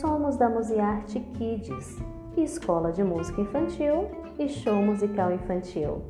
Somos da Musearte Kids, Escola de Música Infantil e Show Musical Infantil.